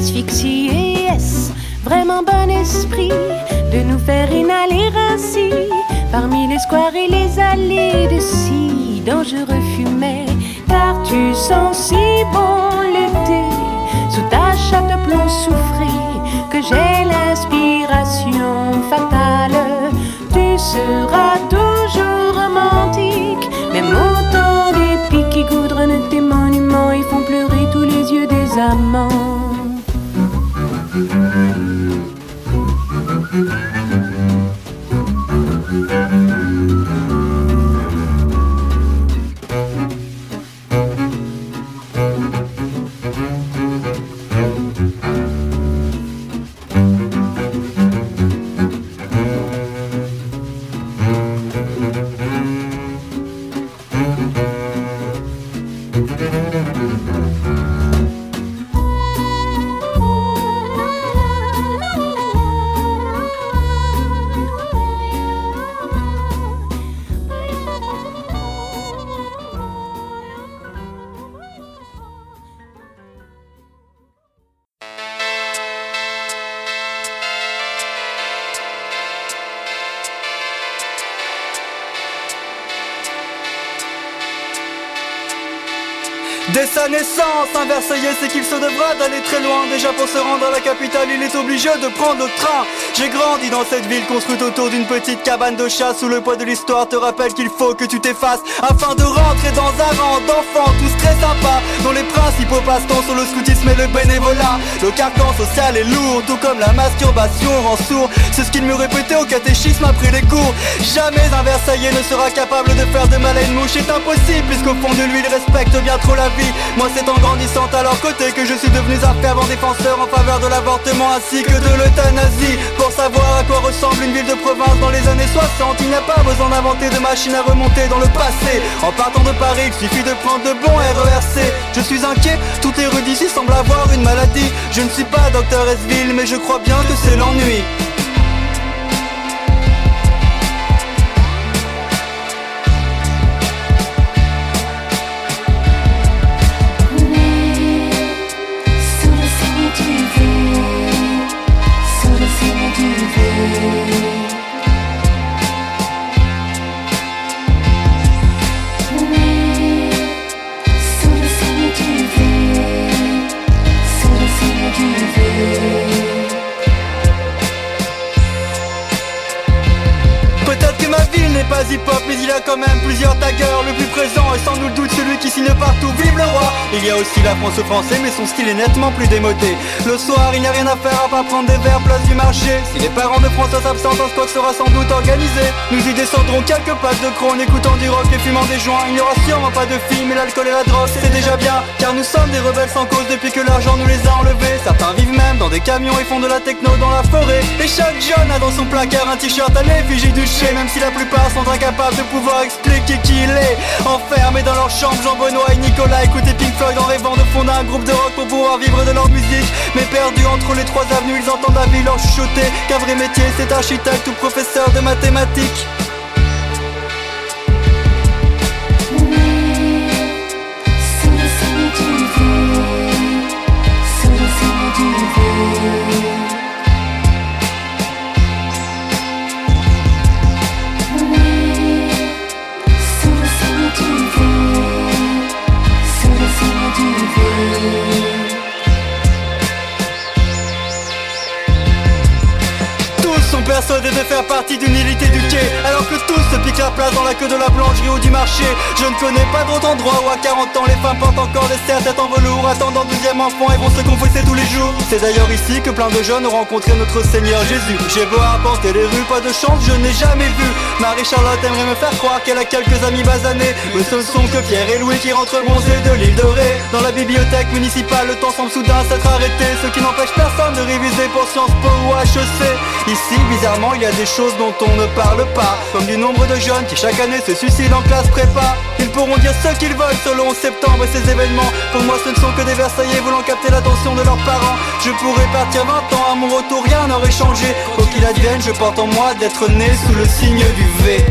I, c'est l'asphyxie, et est vraiment bon esprit de nous faire inhaler ainsi parmi les squares et les allées de si dangereux fumets, car tu sens si bon l'été sous ta chape de plomb souffré Dès sa naissance, un Versaillais sait qu'il se devra d'aller très loin. Déjà pour se rendre à la capitale, il est obligé de prendre le train. J'ai grandi dans cette ville construite autour d'une petite cabane de chasse où le poids de l'histoire te rappelle qu'il faut que tu t'effaces afin de rentrer dans un rang d'enfants tous très sympas dont les principaux passe-temps sont le scoutisme et le bénévolat. Le carcan social est lourd, tout comme la masturbation rend sourd. C'est ce qu'il me répétait au catéchisme après les cours. Jamais un Versaillais ne sera capable de faire de mal à une mouche. C'est impossible puisqu'au fond de lui il respecte bien trop la vie. Moi c'est en grandissant à leur côté que je suis devenu un fervent défenseur en faveur de l'avortement ainsi que de l'euthanasie. Pour savoir à quoi ressemble une ville de province dans les années 60, il n'y a pas besoin d'inventer de machines à remonter dans le passé. En partant de Paris, il suffit de prendre de bons RERC. Je suis inquiet, tout érudit ici semble avoir une maladie. Je ne suis pas docteur Esville, mais je crois bien que c'est l'ennui. Aussi la France au français mais son style est nettement plus démodé. Le soir il n'y a rien à faire à part prendre des verres place du marché. Si les parents de François s'absentent un squat sera sans doute organisé. Nous y descendrons quelques passes de crône écoutant du rock et fumant des joints. Il n'y aura sûrement pas de filles mais l'alcool et la drogue c'est déjà bien. Car nous sommes des rebelles sans cause depuis que l'argent nous les a enlevés. Certains vivent même dans des camions et font de la techno dans la forêt. Et chaque jeune a dans son placard un t-shirt à l'effigie du chien Même si la plupart sont incapables de pouvoir expliquer qui il est. Enfermés dans leur chambre, Jean-Benoît et Nicolas écoutaient Pink Floyd en rêvant de fonder un groupe de rock pour pouvoir vivre de leur musique. Mais perdus entre les trois avenues, ils entendent la vie leur chuchoter. Qu'un vrai métier c'est architecte ou professeur de mathématiques 40 ans les femmes portent enfant et vont se confesser tous les jours. C'est d'ailleurs ici que plein de jeunes ont rencontré notre Seigneur Jésus. J'ai beau arpenter les rues, pas de chance, je n'ai jamais vu. Marie-Charlotte aimerait me faire croire qu'elle a quelques amis basanés. Mais ce ne sont que Pierre et Louis qui rentrent bronzés de l'île de Ré. Dans la bibliothèque municipale, le temps semble soudain s'être arrêté. Ce qui n'empêche personne de réviser pour Sciences Po ou HEC Ici, bizarrement, il y a des choses dont on ne parle pas. Comme du nombre de jeunes qui chaque année se suicident en classe prépa. Ils pourront dire ce qu'ils veulent selon septembre et ces événements. Pour moi ce ne sont que des Versaillais capter l'attention de leurs parents. Je pourrais partir 20 ans, à mon retour rien n'aurait changé. Quoi qu'il advienne, je porte en moi d'être né sous le signe du V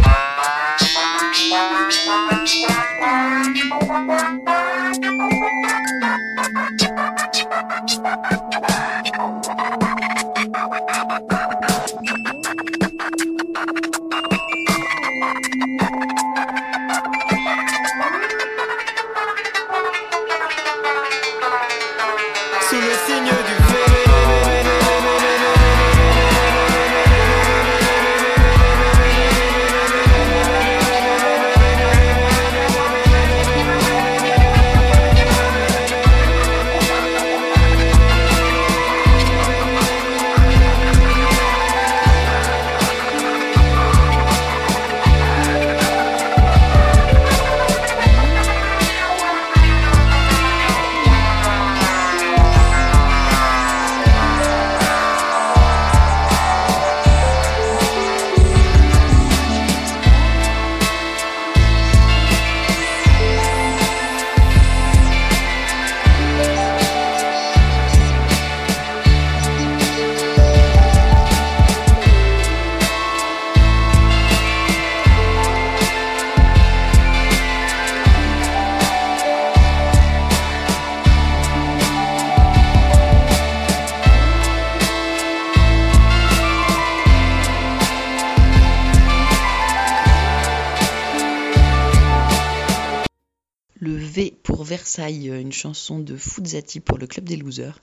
Versailles, euh, une chanson de Fuzzati pour le Club des Losers.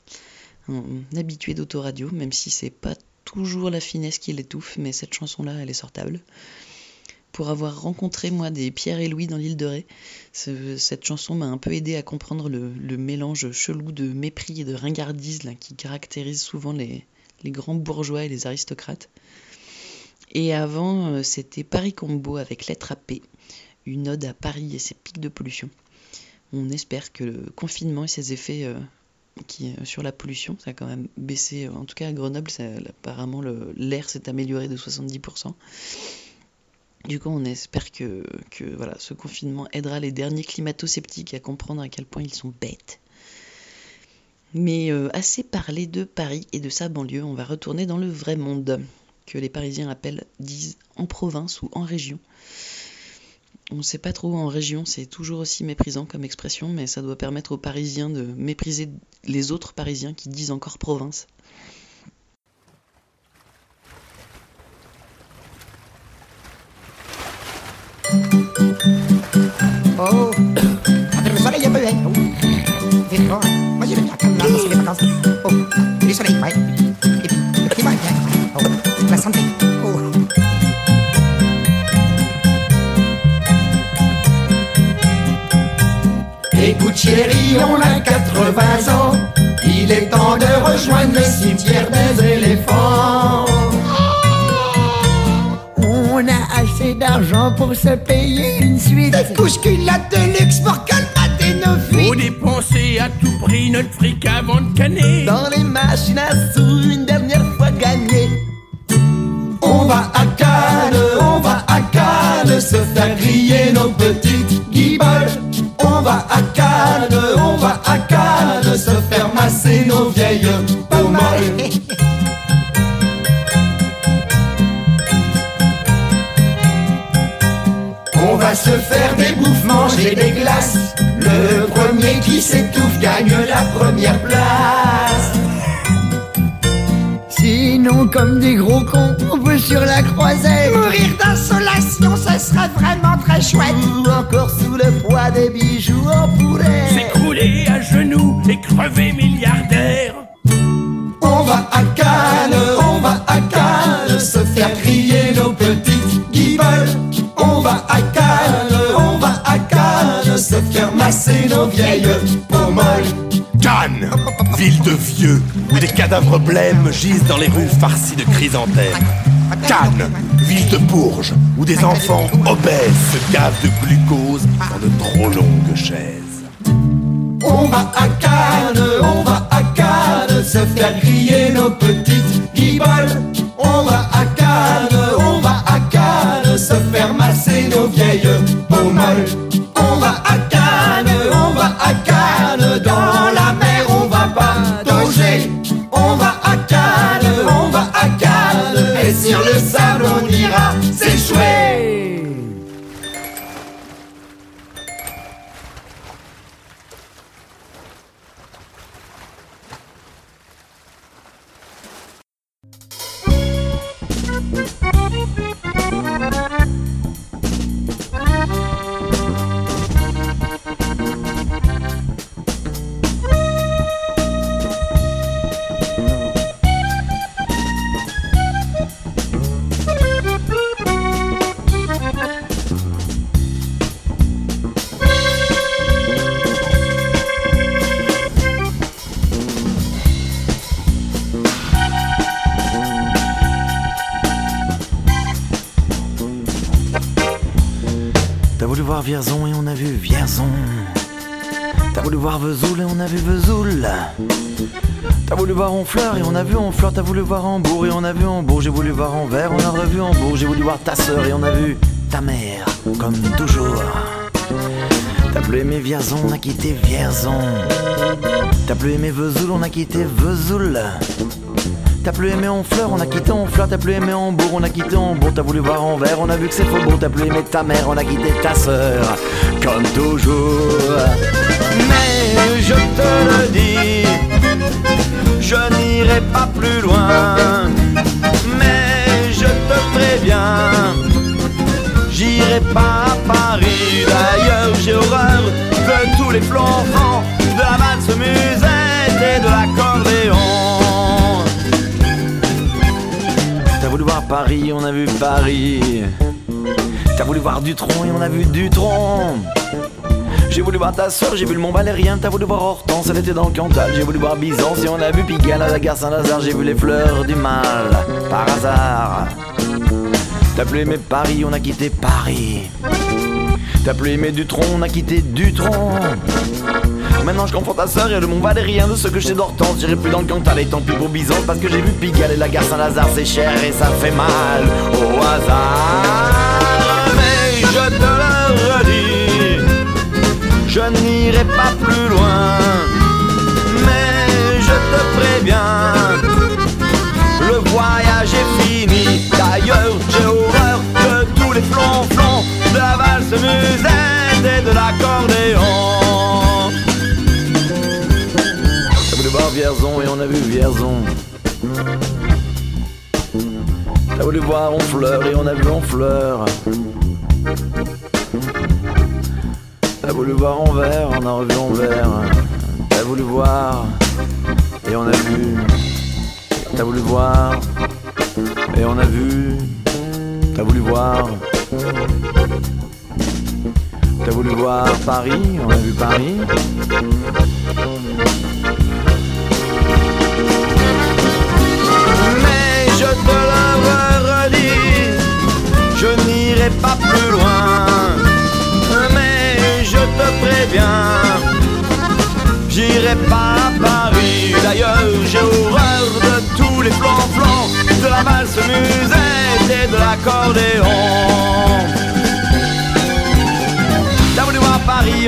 Un, habitué d'autoradio, même si c'est pas toujours la finesse qui l'étouffe, mais cette chanson-là, elle est sortable. Pour avoir rencontré, moi, des Pierre et Louis dans l'île de Ré, ce- cette chanson m'a un peu aidé à comprendre le, mélange chelou de mépris et de ringardise qui caractérise souvent les, les grands bourgeois et les aristocrates. Et avant, euh, c'était Paris Combo avec Lettre à P, une ode à Paris et ses pics de pollution. On espère que le confinement et ses effets euh, qui, euh, sur la pollution, ça a quand même baissé. euh, En tout cas, à Grenoble, apparemment, l'air s'est amélioré de 70%. Du coup, on espère que, voilà, ce confinement aidera les derniers climato-sceptiques à comprendre à quel point ils sont bêtes. Mais assez parlé de Paris et de sa banlieue, on va retourner dans le vrai monde, que les Parisiens appellent, disent en province ou en région. On ne sait pas trop en région, c'est toujours aussi méprisant comme expression, mais ça doit permettre aux Parisiens de mépriser les autres Parisiens qui disent encore province. Écoute chérie, on a 80 ans. Il est temps de rejoindre le cimetière des éléphants. On a assez d'argent pour se payer une suite. Des couches culottes de luxe pour colmater nos fuites. Faut dépenser à tout prix notre fric avant de canner. Dans les machines à sous, une dernière fois gagnée. On va à Cannes, on va à Cannes se faire griller nos petites On va se faire des bouffes, manger des glaces. Le premier qui s'étouffe gagne la première place. Sinon, comme des gros cons, on peut sur la croisette. Mourir d'insolation, ce serait vraiment très chouette. Ou encore sous le poids des bijoux en poulet. S'écrouler à genoux et crever milliardaire. On va à Cannes, on va à Cannes se faire crier nos petites guiboles. On va à Cannes, on va à Cannes se faire masser nos vieilles pommoles. Cannes, ville de vieux, où des cadavres blêmes gisent dans les rues farcies de chrysanthèmes. Cannes, ville de Bourges, où des enfants obèses se gavent de glucose dans de trop longues chaises. On va à Cannes, on va à Cannes se faire crier nos petites guiboles. On va à voir Vierzon et on a vu Vierzon. T'as voulu voir Vesoul et on a vu Vesoul. T'as voulu voir Honfleur et on a vu Honfleur. T'as voulu voir Hambourg et on a vu Hambourg. J'ai voulu voir Anvers, on a revu Hambourg. J'ai voulu voir ta sœur et on a vu ta mère, comme toujours. T'as plus aimé Vierzon, on a quitté Vierzon. T'as plus aimé Vesoul, on a quitté Vesoul. T'as plus aimé Honfleur, on a quitté Honfleur. T'as plus aimé Hambourg, on a quitté Hambourg. T'as voulu voir Anvers, on a vu que c'est faubourg. T'as plus aimé ta mère, on a quitté ta sœur, comme toujours. Mais je te le dis, je n'irai pas plus loin. Mais je te préviens, j'irai pas à Paris. D'ailleurs, j'ai horreur de tous les flonflons, de la valse musette et de l'accordéon. Paris, on a vu Paris. T'as voulu voir Dutron et on a vu Dutron. J'ai voulu voir ta soeur, j'ai vu le Mont Valérien, t'as voulu voir Hortense, elle était dans le Cantal. J'ai voulu voir Byzance et on a vu Pigalle à la gare Saint-Lazare, j'ai vu les fleurs du mal, par hasard. T'as plus aimé Paris, on a quitté Paris. T'as plus aimé Dutron, on a quitté Dutron. Maintenant je confonds ta soeur et le Mont Valérien de ce que je sais d'Hortense. J'irai plus dans le Cantal et tant pis pour Byzance parce que j'ai vu Pigalle et la gare Saint-Lazare, c'est cher et ça fait mal au hasard. Mais je te le redis, je n'irai pas plus loin. Mais je te préviens, le voyage est fini. D'ailleurs, j'ai horreur de tous les flonflons, de la valse musette et de l'accordéon. Et on a vu Vierzon. T'as voulu voir Honfleur et on a vu Honfleur. T'as voulu voir Anvers, on a revu Anvers. T'as voulu voir et on a vu. T'as voulu voir et on a vu. T'as voulu voir. T'as voulu voir Paris, on a vu Paris.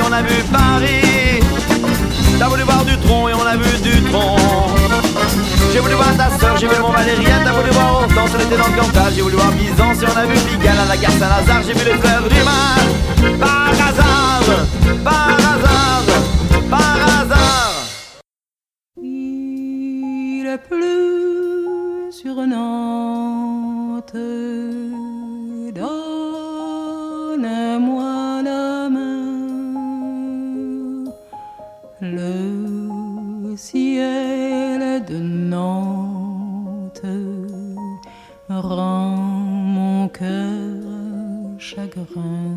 On a vu Paris. T'as voulu voir du tronc et on a vu du tronc. J'ai voulu voir ta soeur, j'ai vu mon Valérien, t'as voulu voir Hortense, elle était dans le Cantal. J'ai voulu voir Byzance et on a vu Pigalle à la gare Saint-Lazare. J'ai vu les fleuves du mal, par hasard, par hasard, par hasard. Il plus sur Nantes. Mon cœur chagrin.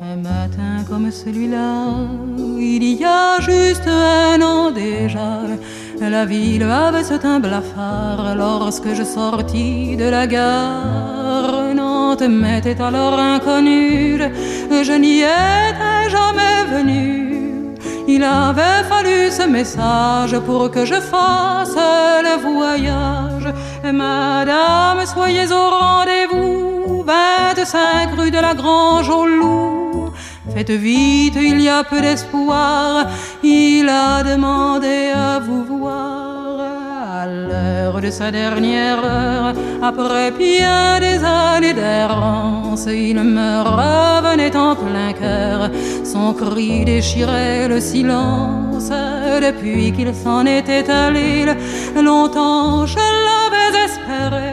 Un matin comme celui-là, il y a juste un an déjà, la ville avait ce teint blafard lorsque je sortis de la gare. Nantes m'était alors inconnue, je n'y étais jamais venu. Il avait fallu ce message pour que je fasse le voyage. Madame, soyez au rendez-vous, 25 rue de la Grange au Loup. Faites vite, il y a peu d'espoir. Il a demandé à vous voir à l'heure de sa dernière heure. Après bien des années d'errance, il me revenait en plein cœur. Son cri déchirait le silence. Depuis qu'il s'en était allé, longtemps je l'avais espéré.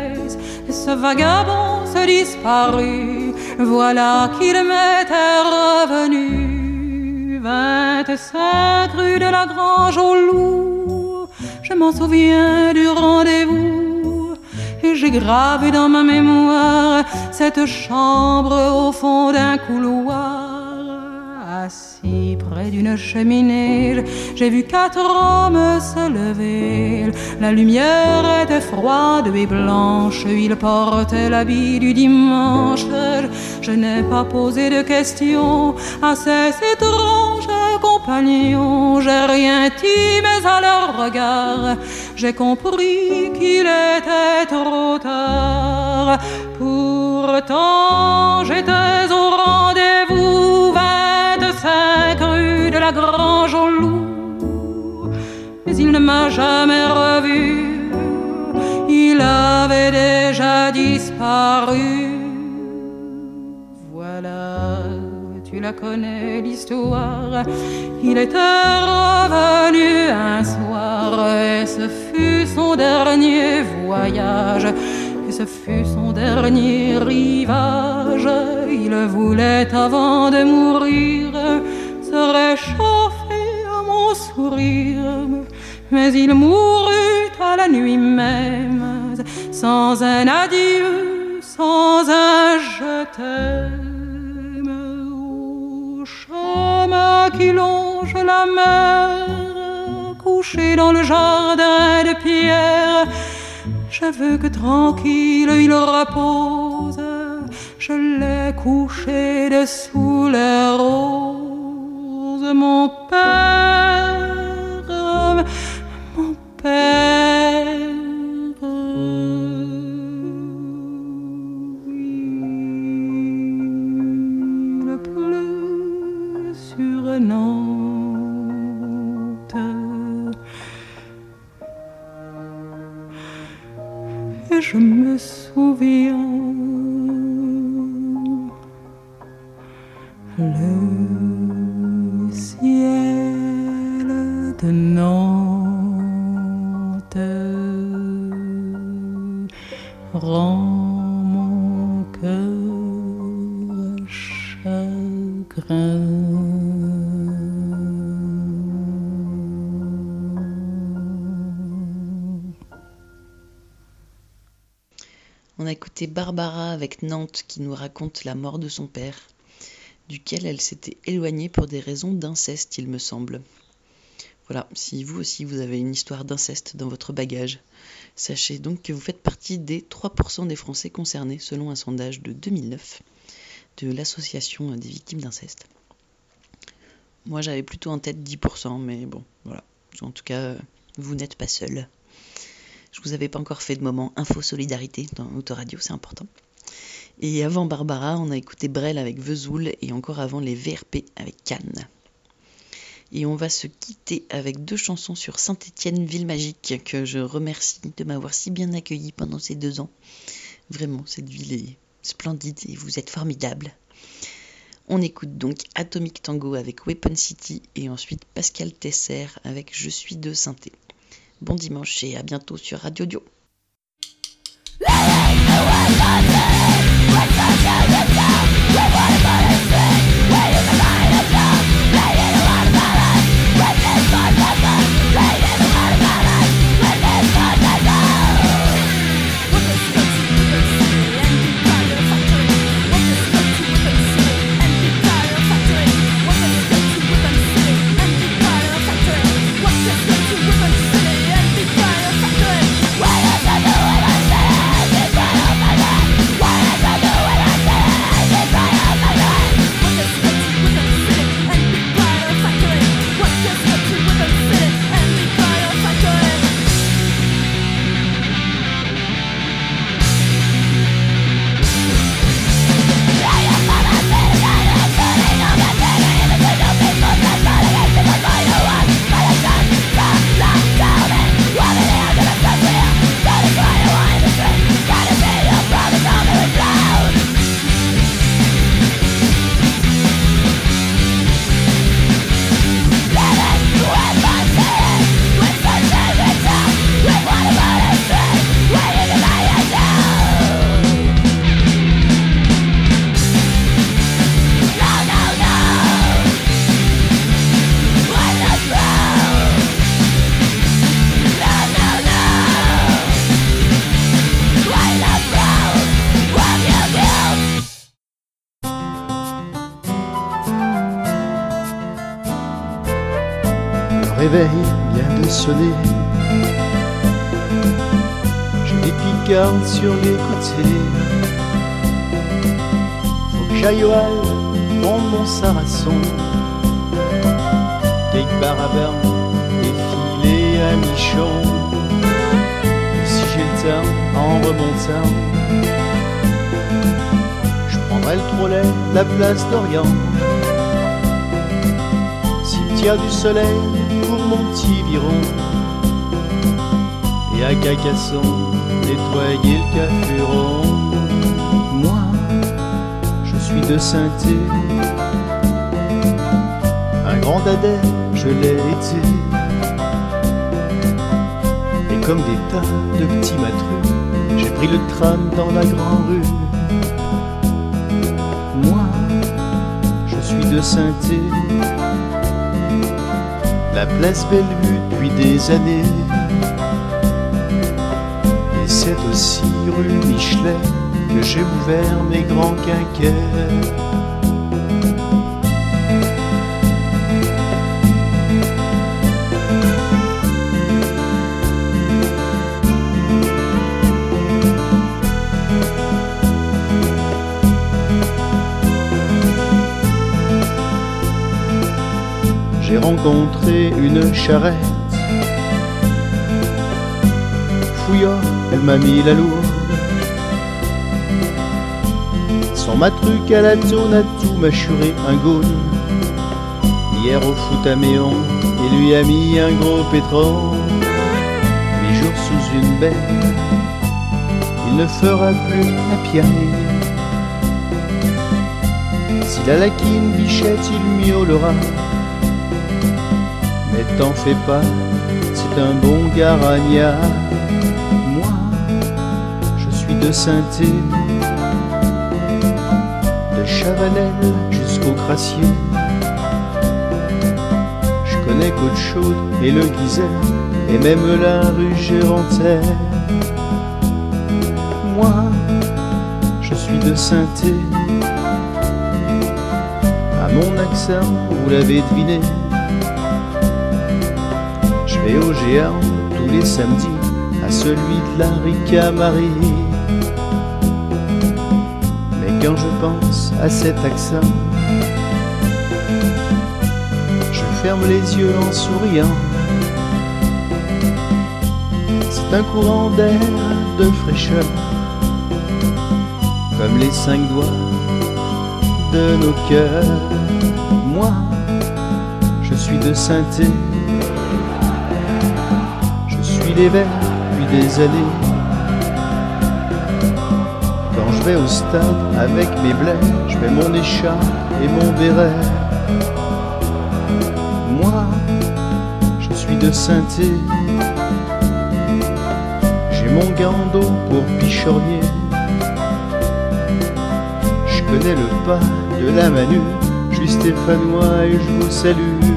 Ce vagabond se disparut, voilà qu'il m'était revenu. 25 rue de la Grange au Loup, je m'en souviens du rendez-vous. Et j'ai gravé dans ma mémoire cette chambre au fond d'un couloir. Assis près d'une cheminée, j'ai vu quatre hommes se lever. La lumière était froide et blanche, ils portaient l'habit du dimanche. Je n'ai pas posé de questions à ces étranges J'ai rien dit, mais à leur regard, j'ai compris qu'il était trop tard. Pourtant, j'étais au rendez-vous 25 rue de la Grange au Loup. Mais il ne m'a jamais revu, il avait déjà disparu. la connais l'histoire. Il était revenu un soir et ce fut son dernier voyage. Et ce fut son dernier rivage. Il voulait avant de mourir se réchauffer à mon sourire. Mais il mourut à la nuit même sans un adieu, sans un je t'aime. Qui longe la mer, couché dans le jardin de pierre, je veux que tranquille il repose. Je l'ai couché dessous les roses, mon père, mon père. Je me souviens le ciel de Nantes rend mon cœur chagrin. On a écouté Barbara avec Nantes qui nous raconte la mort de son père, duquel elle s'était éloignée pour des raisons d'inceste, il me semble. Voilà, si vous aussi vous avez une histoire d'inceste dans votre bagage, sachez donc que vous faites partie des 3% des Français concernés selon un sondage de 2009 de l'association des victimes d'inceste. Moi j'avais plutôt en tête 10%, mais bon, voilà. En tout cas, vous n'êtes pas seul. Je vous avais pas encore fait de moment info solidarité dans Autoradio, c'est important. Et avant Barbara, on a écouté Brel avec Vesoul et encore avant les VRP avec Cannes. Et on va se quitter avec deux chansons sur Saint-Étienne, ville magique, que je remercie de m'avoir si bien accueilli pendant ces deux ans. Vraiment, cette ville est splendide et vous êtes formidables. On écoute donc Atomic Tango avec Weapon City et ensuite Pascal Tesser avec Je suis de Synthé. Bon dimanche et à bientôt sur Radio Dio. Réveil vient de sonner. Je des picardes sur les côtés. Faut que j'aille prendre mon sarrason. Take barabin et filer à Michon. Et si j'ai le temps, en remontant, je prendrai le trolley, la place d'Orient cimetière du soleil mon petit viron. Et à Cacasson, nettoyer le café rond. Moi, je suis de Sainté, un grand dadais, je l'ai été. Et comme des tas de petits matrus, j'ai pris le tram dans la grande rue. Moi, je suis de Sainté, la place Bellevue depuis des années. Et c'est aussi rue Michelet que j'ai ouvert mes grands quinquets. Rencontré une charrette. Fouillant, elle m'a mis la lourde. Sans ma truc à la tonne a tout mâchuré un gaule. Hier au foot à Méon, il lui a mis un gros pétrole. Huit jours sous une belle, il ne fera plus la pianée. Si la laquine bichette, il miaulera. Mais t'en fais pas, c'est un bon garagna. Moi, je suis de Sainté, de Chavanel jusqu'au Crassier. Je connais Côte-Chaude et le Guiset, et même la rue Gérantaire. Moi, je suis de Sainté. À mon accent, vous l'avez deviné. Vais au géant tous les samedis à celui de la Ricamarie. Mais quand je pense à cet accent, je ferme les yeux en souriant. C'est un courant d'air de fraîcheur, comme les cinq doigts de nos cœurs. Moi, je suis de Sainté les verts depuis des années. Quand je vais au stade avec mes blés, je mets mon écharpe et mon béret. Moi, je suis de Sainté. J'ai mon gando pour pichornier. Je connais le pas de la Manu. Je suis stéphanois et je vous salue.